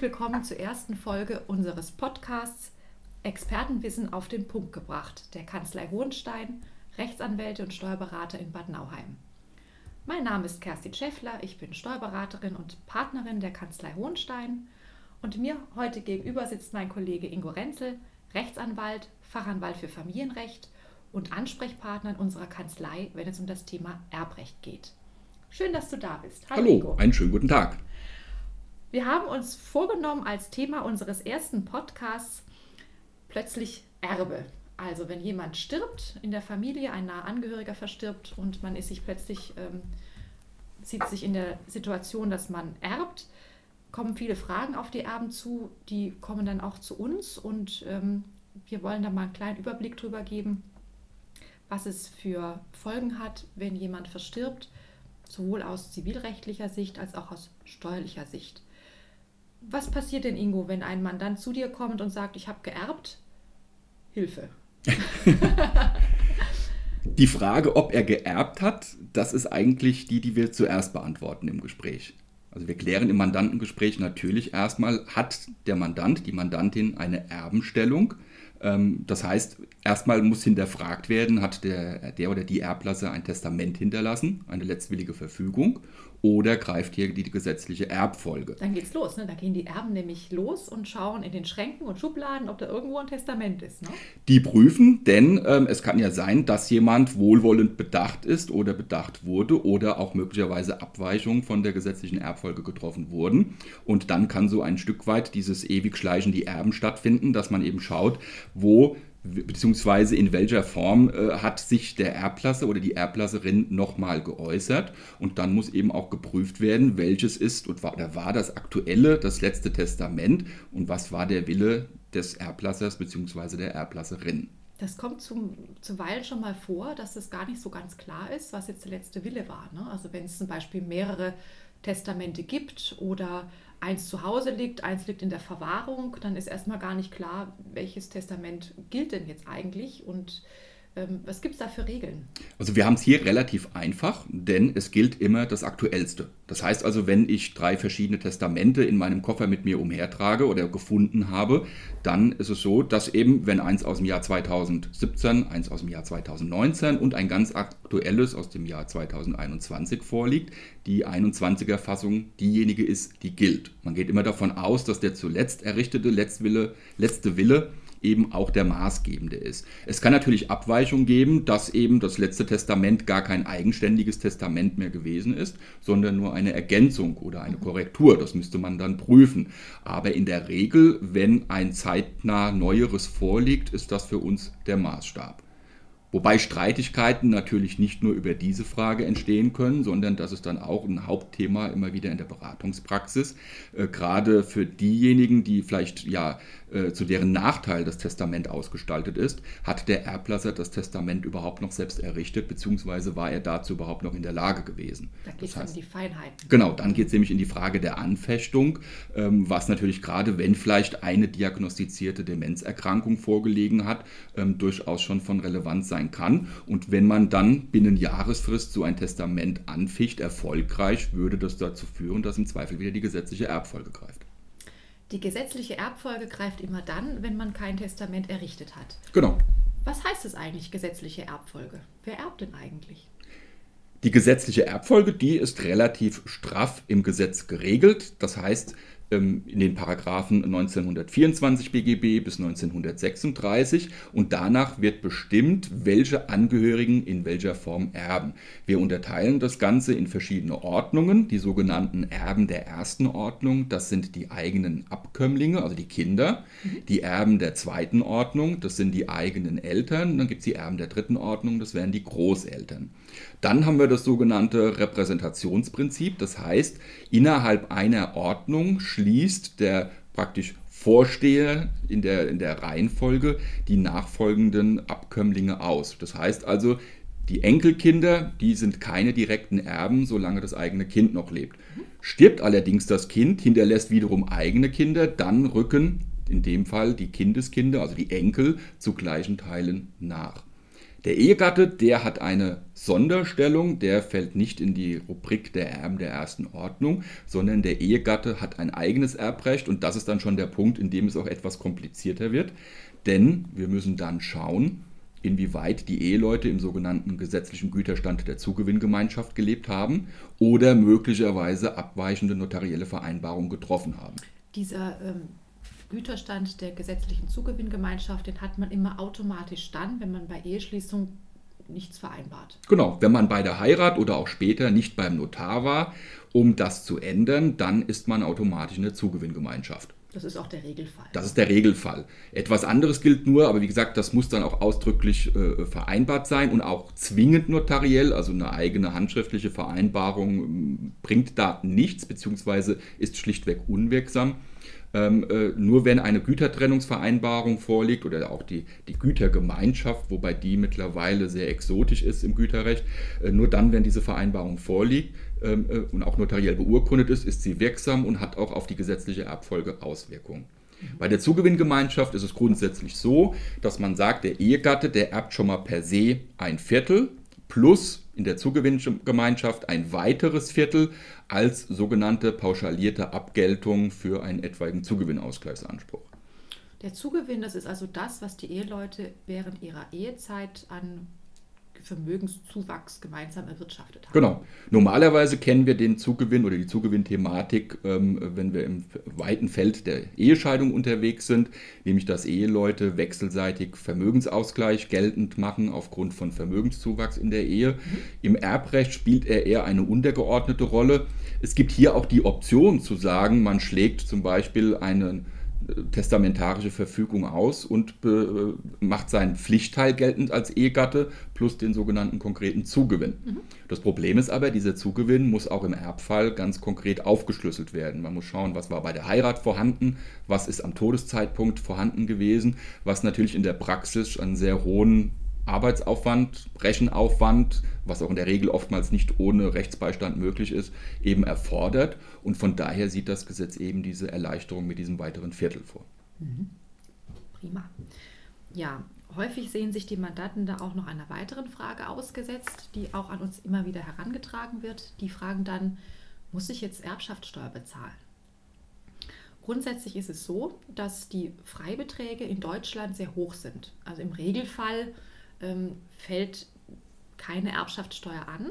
Herzlich willkommen zur ersten Folge unseres Podcasts Expertenwissen auf den Punkt gebracht der Kanzlei Hohenstein, Rechtsanwälte und Steuerberater in Bad Nauheim. Mein Name ist Kerstin Schäffler, ich bin Steuerberaterin und Partnerin der Kanzlei Hohenstein und mir heute gegenüber sitzt mein Kollege Ingo Renzel, Rechtsanwalt, Fachanwalt für Familienrecht und Ansprechpartner in unserer Kanzlei, wenn es um das Thema Erbrecht geht. Schön, dass du da bist. Hallo, Hallo einen schönen guten Tag. Wir haben uns vorgenommen, als Thema unseres ersten Podcasts plötzlich Erbe. Also wenn jemand stirbt in der Familie, ein naher Angehöriger verstirbt und man ist sich plötzlich, ähm, sieht sich in der Situation, dass man erbt, kommen viele Fragen auf die Erben zu, die kommen dann auch zu uns und ähm, wir wollen da mal einen kleinen Überblick drüber geben, was es für Folgen hat, wenn jemand verstirbt, sowohl aus zivilrechtlicher Sicht als auch aus steuerlicher Sicht. Was passiert denn, Ingo, wenn ein Mandant zu dir kommt und sagt, ich habe geerbt? Hilfe. die Frage, ob er geerbt hat, das ist eigentlich die, die wir zuerst beantworten im Gespräch. Also wir klären im Mandantengespräch natürlich erstmal, hat der Mandant, die Mandantin eine Erbenstellung? Ähm, das heißt, erstmal muss hinterfragt werden, hat der, der oder die Erblasser ein Testament hinterlassen, eine letztwillige Verfügung, oder greift hier die gesetzliche Erbfolge. Dann geht's los, ne? da gehen die Erben nämlich los und schauen in den Schränken und Schubladen, ob da irgendwo ein Testament ist. Ne? Die prüfen, denn ähm, es kann ja sein, dass jemand wohlwollend bedacht ist oder bedacht wurde oder auch möglicherweise Abweichungen von der gesetzlichen Erbfolge getroffen wurden. Und dann kann so ein Stück weit dieses ewig Schleichen die Erben stattfinden, dass man eben schaut, wo beziehungsweise in welcher Form äh, hat sich der Erblasser oder die Erblasserin nochmal geäußert und dann muss eben auch geprüft werden, welches ist und war, oder war das aktuelle, das letzte Testament und was war der Wille des Erblassers beziehungsweise der Erblasserin. Das kommt zum, zuweilen schon mal vor, dass es gar nicht so ganz klar ist, was jetzt der letzte Wille war. Ne? Also wenn es zum Beispiel mehrere Testamente gibt oder eins zu Hause liegt, eins liegt in der Verwahrung, dann ist erstmal gar nicht klar, welches Testament gilt denn jetzt eigentlich und was gibt es da für Regeln? Also wir haben es hier relativ einfach, denn es gilt immer das Aktuellste. Das heißt also, wenn ich drei verschiedene Testamente in meinem Koffer mit mir umhertrage oder gefunden habe, dann ist es so, dass eben, wenn eins aus dem Jahr 2017, eins aus dem Jahr 2019 und ein ganz aktuelles aus dem Jahr 2021 vorliegt, die 21er Fassung diejenige ist, die gilt. Man geht immer davon aus, dass der zuletzt errichtete Letztwille, letzte Wille eben auch der maßgebende ist. Es kann natürlich Abweichungen geben, dass eben das letzte Testament gar kein eigenständiges Testament mehr gewesen ist, sondern nur eine Ergänzung oder eine Korrektur. Das müsste man dann prüfen. Aber in der Regel, wenn ein zeitnah Neueres vorliegt, ist das für uns der Maßstab. Wobei Streitigkeiten natürlich nicht nur über diese Frage entstehen können, sondern das ist dann auch ein Hauptthema immer wieder in der Beratungspraxis. Äh, gerade für diejenigen, die vielleicht ja äh, zu deren Nachteil das Testament ausgestaltet ist, hat der Erblasser das Testament überhaupt noch selbst errichtet, beziehungsweise war er dazu überhaupt noch in der Lage gewesen. Da geht es um die Feinheiten. Genau, dann geht es nämlich in die Frage der Anfechtung, ähm, was natürlich gerade, wenn vielleicht eine diagnostizierte Demenzerkrankung vorgelegen hat, ähm, durchaus schon von Relevanz sein kann. Und wenn man dann binnen Jahresfrist so ein Testament anficht, erfolgreich, würde das dazu führen, dass im Zweifel wieder die gesetzliche Erbfolge greift. Die gesetzliche Erbfolge greift immer dann, wenn man kein Testament errichtet hat. Genau. Was heißt es eigentlich, gesetzliche Erbfolge? Wer erbt denn eigentlich? Die gesetzliche Erbfolge, die ist relativ straff im Gesetz geregelt. Das heißt, in den Paragraphen 1924 BGB bis 1936 und danach wird bestimmt, welche Angehörigen in welcher Form erben. Wir unterteilen das Ganze in verschiedene Ordnungen, die sogenannten Erben der ersten Ordnung, das sind die eigenen Abkömmlinge, also die Kinder, mhm. die Erben der zweiten Ordnung, das sind die eigenen Eltern, dann gibt es die Erben der dritten Ordnung, das wären die Großeltern. Dann haben wir das sogenannte Repräsentationsprinzip, das heißt, innerhalb einer Ordnung schließt der praktisch Vorsteher in der, in der Reihenfolge die nachfolgenden Abkömmlinge aus. Das heißt also, die Enkelkinder, die sind keine direkten Erben, solange das eigene Kind noch lebt. Stirbt allerdings das Kind, hinterlässt wiederum eigene Kinder, dann rücken in dem Fall die Kindeskinder, also die Enkel, zu gleichen Teilen nach. Der Ehegatte, der hat eine Sonderstellung, der fällt nicht in die Rubrik der Erben der ersten Ordnung, sondern der Ehegatte hat ein eigenes Erbrecht und das ist dann schon der Punkt, in dem es auch etwas komplizierter wird, denn wir müssen dann schauen, inwieweit die Eheleute im sogenannten gesetzlichen Güterstand der Zugewinngemeinschaft gelebt haben oder möglicherweise abweichende notarielle Vereinbarungen getroffen haben. Dieser ähm, Güterstand der gesetzlichen Zugewinngemeinschaft, den hat man immer automatisch dann, wenn man bei Eheschließung nichts vereinbart. Genau, wenn man bei der Heirat oder auch später nicht beim Notar war, um das zu ändern, dann ist man automatisch in der Zugewinngemeinschaft. Das ist auch der Regelfall. Das ist der Regelfall. Etwas anderes gilt nur, aber wie gesagt, das muss dann auch ausdrücklich äh, vereinbart sein und auch zwingend notariell, also eine eigene handschriftliche Vereinbarung ähm, bringt da nichts, beziehungsweise ist schlichtweg unwirksam. Ähm, äh, nur wenn eine Gütertrennungsvereinbarung vorliegt oder auch die, die Gütergemeinschaft, wobei die mittlerweile sehr exotisch ist im Güterrecht, äh, nur dann, wenn diese Vereinbarung vorliegt ähm, äh, und auch notariell beurkundet ist, ist sie wirksam und hat auch auf die gesetzliche Erbfolge Auswirkungen. Bei der Zugewinngemeinschaft ist es grundsätzlich so, dass man sagt, der Ehegatte, der erbt schon mal per se ein Viertel plus in der Zugewinngemeinschaft ein weiteres Viertel als sogenannte pauschalierte Abgeltung für einen etwaigen Zugewinnausgleichsanspruch. Der Zugewinn, das ist also das, was die Eheleute während ihrer Ehezeit an Vermögenszuwachs gemeinsam erwirtschaftet haben. Genau. Normalerweise kennen wir den Zugewinn oder die Zugewinnthematik, ähm, wenn wir im weiten Feld der Ehescheidung unterwegs sind, nämlich dass Eheleute wechselseitig Vermögensausgleich geltend machen aufgrund von Vermögenszuwachs in der Ehe. Mhm. Im Erbrecht spielt er eher eine untergeordnete Rolle. Es gibt hier auch die Option zu sagen, man schlägt zum Beispiel einen testamentarische Verfügung aus und macht seinen Pflichtteil geltend als Ehegatte plus den sogenannten konkreten Zugewinn. Mhm. Das Problem ist aber, dieser Zugewinn muss auch im Erbfall ganz konkret aufgeschlüsselt werden. Man muss schauen, was war bei der Heirat vorhanden, was ist am Todeszeitpunkt vorhanden gewesen, was natürlich in der Praxis einen sehr hohen Arbeitsaufwand, Rechenaufwand, was auch in der Regel oftmals nicht ohne Rechtsbeistand möglich ist, eben erfordert. Und von daher sieht das Gesetz eben diese Erleichterung mit diesem weiteren Viertel vor. Mhm. Prima. Ja, häufig sehen sich die Mandanten da auch noch einer weiteren Frage ausgesetzt, die auch an uns immer wieder herangetragen wird. Die fragen dann, muss ich jetzt Erbschaftssteuer bezahlen? Grundsätzlich ist es so, dass die Freibeträge in Deutschland sehr hoch sind. Also im Regelfall ähm, fällt keine Erbschaftssteuer an.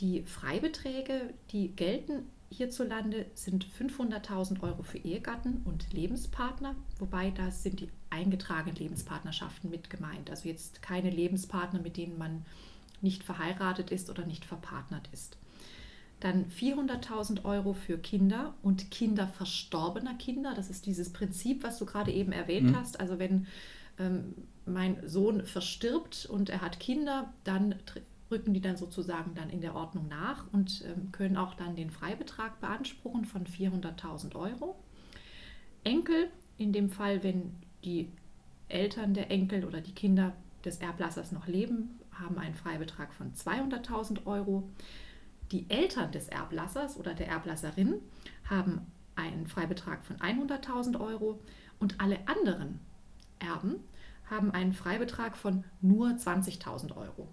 Die Freibeträge, die gelten hierzulande, sind 500.000 Euro für Ehegatten und Lebenspartner, wobei da sind die eingetragenen Lebenspartnerschaften mit gemeint. Also jetzt keine Lebenspartner, mit denen man nicht verheiratet ist oder nicht verpartnert ist. Dann 400.000 Euro für Kinder und Kinder verstorbener Kinder. Das ist dieses Prinzip, was du gerade eben erwähnt mhm. hast. Also wenn ähm, mein Sohn verstirbt und er hat Kinder, dann rücken die dann sozusagen dann in der Ordnung nach und ähm, können auch dann den Freibetrag beanspruchen von 400.000 Euro. Enkel, in dem Fall, wenn die Eltern der Enkel oder die Kinder des Erblassers noch leben, haben einen Freibetrag von 200.000 Euro. Die Eltern des Erblassers oder der Erblasserin haben einen Freibetrag von 100.000 Euro und alle anderen Erben haben einen Freibetrag von nur 20.000 Euro.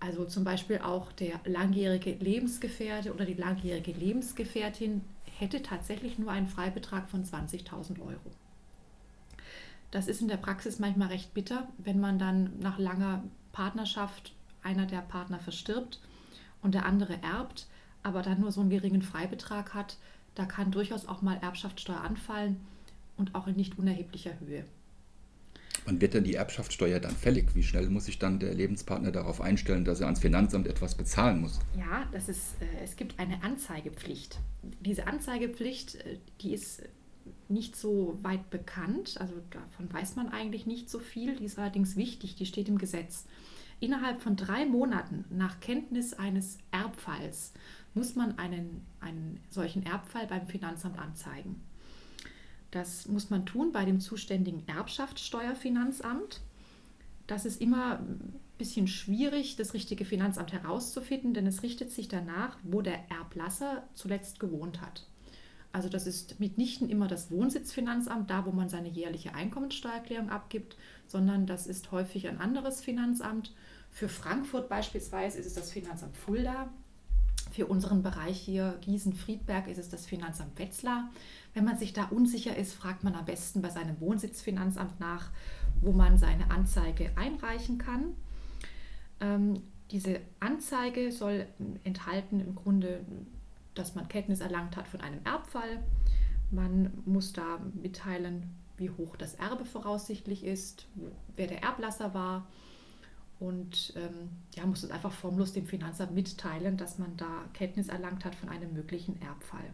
Also zum Beispiel auch der langjährige Lebensgefährte oder die langjährige Lebensgefährtin hätte tatsächlich nur einen Freibetrag von 20.000 Euro. Das ist in der Praxis manchmal recht bitter, wenn man dann nach langer Partnerschaft einer der Partner verstirbt und der andere erbt, aber dann nur so einen geringen Freibetrag hat. Da kann durchaus auch mal Erbschaftssteuer anfallen und auch in nicht unerheblicher Höhe. Wann wird denn die Erbschaftssteuer dann fällig? Wie schnell muss sich dann der Lebenspartner darauf einstellen, dass er ans Finanzamt etwas bezahlen muss? Ja, das ist, äh, es gibt eine Anzeigepflicht. Diese Anzeigepflicht, äh, die ist nicht so weit bekannt, also davon weiß man eigentlich nicht so viel, die ist allerdings wichtig, die steht im Gesetz. Innerhalb von drei Monaten nach Kenntnis eines Erbfalls muss man einen, einen solchen Erbfall beim Finanzamt anzeigen. Das muss man tun bei dem zuständigen Erbschaftssteuerfinanzamt. Das ist immer ein bisschen schwierig, das richtige Finanzamt herauszufinden, denn es richtet sich danach, wo der Erblasser zuletzt gewohnt hat. Also das ist mitnichten immer das Wohnsitzfinanzamt, da wo man seine jährliche Einkommensteuererklärung abgibt, sondern das ist häufig ein anderes Finanzamt. Für Frankfurt beispielsweise ist es das Finanzamt Fulda. Für unseren Bereich hier Gießen-Friedberg ist es das Finanzamt Wetzlar. Wenn man sich da unsicher ist, fragt man am besten bei seinem Wohnsitzfinanzamt nach, wo man seine Anzeige einreichen kann. Ähm, diese Anzeige soll enthalten im Grunde, dass man Kenntnis erlangt hat von einem Erbfall. Man muss da mitteilen, wie hoch das Erbe voraussichtlich ist, wer der Erblasser war und ähm, ja, muss es einfach formlos dem Finanzamt mitteilen, dass man da Kenntnis erlangt hat von einem möglichen Erbfall.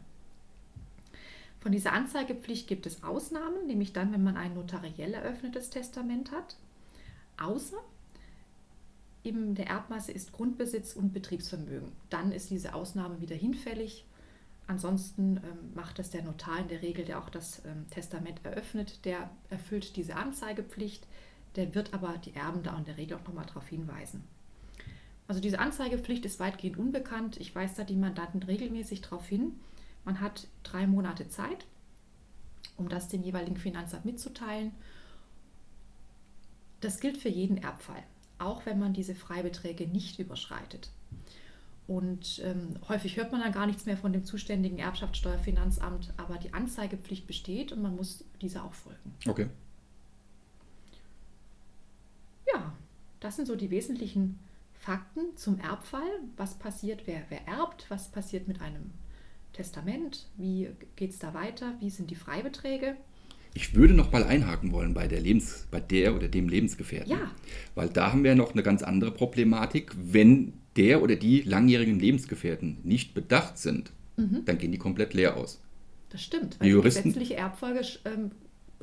Von dieser Anzeigepflicht gibt es Ausnahmen, nämlich dann, wenn man ein notariell eröffnetes Testament hat, außer in der Erbmasse ist Grundbesitz und Betriebsvermögen. Dann ist diese Ausnahme wieder hinfällig. Ansonsten ähm, macht es der Notar in der Regel, der auch das ähm, Testament eröffnet, der erfüllt diese Anzeigepflicht. Der wird aber die Erben da in der Regel auch nochmal darauf hinweisen. Also diese Anzeigepflicht ist weitgehend unbekannt. Ich weise da die Mandanten regelmäßig darauf hin. Man hat drei Monate Zeit, um das dem jeweiligen Finanzamt mitzuteilen. Das gilt für jeden Erbfall auch wenn man diese Freibeträge nicht überschreitet. Und ähm, häufig hört man dann gar nichts mehr von dem zuständigen Erbschaftssteuerfinanzamt, aber die Anzeigepflicht besteht und man muss dieser auch folgen. Okay. Ja, das sind so die wesentlichen Fakten zum Erbfall. Was passiert, wer, wer erbt, was passiert mit einem Testament, wie geht es da weiter, wie sind die Freibeträge. Ich würde noch mal einhaken wollen bei der, Lebens, bei der oder dem Lebensgefährten. Ja. Weil da haben wir noch eine ganz andere Problematik. Wenn der oder die langjährigen Lebensgefährten nicht bedacht sind, mhm. dann gehen die komplett leer aus. Das stimmt, weil die, Juristen, die gesetzliche Erbfolge ähm,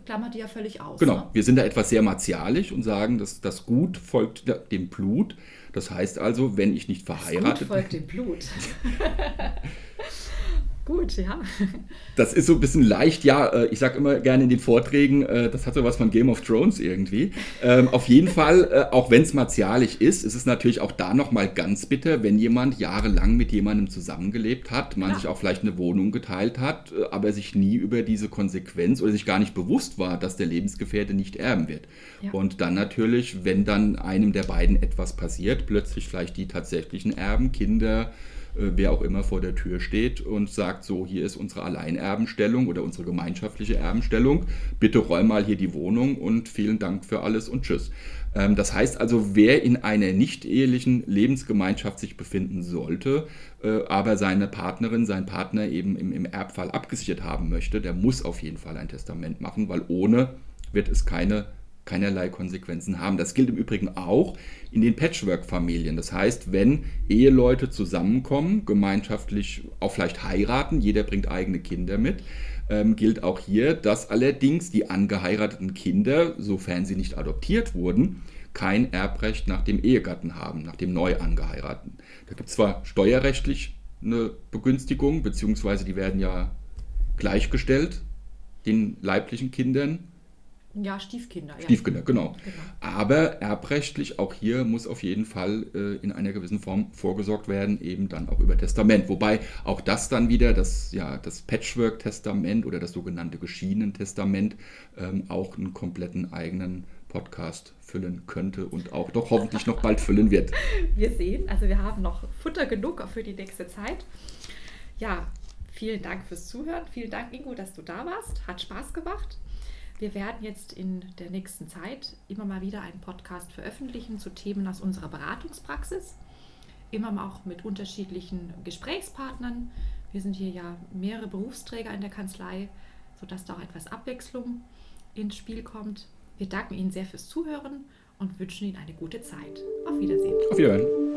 klammert die ja völlig aus. Genau, ne? wir sind da etwas sehr martialisch und sagen, dass das Gut folgt dem Blut. Das heißt also, wenn ich nicht verheiratet bin. folgt dem Blut. Gut, ja. Das ist so ein bisschen leicht, ja, äh, ich sage immer gerne in den Vorträgen, äh, das hat so was von Game of Thrones irgendwie. Ähm, auf jeden Fall, äh, auch wenn es martialisch ist, ist es natürlich auch da nochmal ganz bitter, wenn jemand jahrelang mit jemandem zusammengelebt hat, man ja. sich auch vielleicht eine Wohnung geteilt hat, aber sich nie über diese Konsequenz oder sich gar nicht bewusst war, dass der Lebensgefährte nicht erben wird. Ja. Und dann natürlich, wenn dann einem der beiden etwas passiert, plötzlich vielleicht die tatsächlichen Erben, Kinder, wer auch immer vor der Tür steht und sagt, so, hier ist unsere Alleinerbenstellung oder unsere gemeinschaftliche Erbenstellung, bitte räum mal hier die Wohnung und vielen Dank für alles und tschüss. Ähm, das heißt also, wer in einer nicht ehelichen Lebensgemeinschaft sich befinden sollte, äh, aber seine Partnerin, sein Partner eben im, im Erbfall abgesichert haben möchte, der muss auf jeden Fall ein Testament machen, weil ohne wird es keine keinerlei Konsequenzen haben. Das gilt im Übrigen auch in den Patchwork-Familien. Das heißt, wenn Eheleute zusammenkommen, gemeinschaftlich auch vielleicht heiraten, jeder bringt eigene Kinder mit, ähm, gilt auch hier, dass allerdings die angeheirateten Kinder, sofern sie nicht adoptiert wurden, kein Erbrecht nach dem Ehegatten haben, nach dem neu angeheirateten. Da gibt es zwar steuerrechtlich eine Begünstigung, beziehungsweise die werden ja gleichgestellt den leiblichen Kindern ja, Stiefkinder. Stiefkinder, ja. genau. genau. Aber erbrechtlich, auch hier muss auf jeden Fall äh, in einer gewissen Form vorgesorgt werden, eben dann auch über Testament. Wobei auch das dann wieder, das, ja, das Patchwork-Testament oder das sogenannte Geschienen-Testament ähm, auch einen kompletten eigenen Podcast füllen könnte und auch doch hoffentlich noch bald füllen wird. Wir sehen, also wir haben noch Futter genug für die nächste Zeit. Ja, vielen Dank fürs Zuhören. Vielen Dank, Ingo, dass du da warst. Hat Spaß gemacht. Wir werden jetzt in der nächsten Zeit immer mal wieder einen Podcast veröffentlichen zu Themen aus unserer Beratungspraxis. Immer auch mit unterschiedlichen Gesprächspartnern. Wir sind hier ja mehrere Berufsträger in der Kanzlei, sodass da auch etwas Abwechslung ins Spiel kommt. Wir danken Ihnen sehr fürs Zuhören und wünschen Ihnen eine gute Zeit. Auf Wiedersehen. Auf Wiedersehen.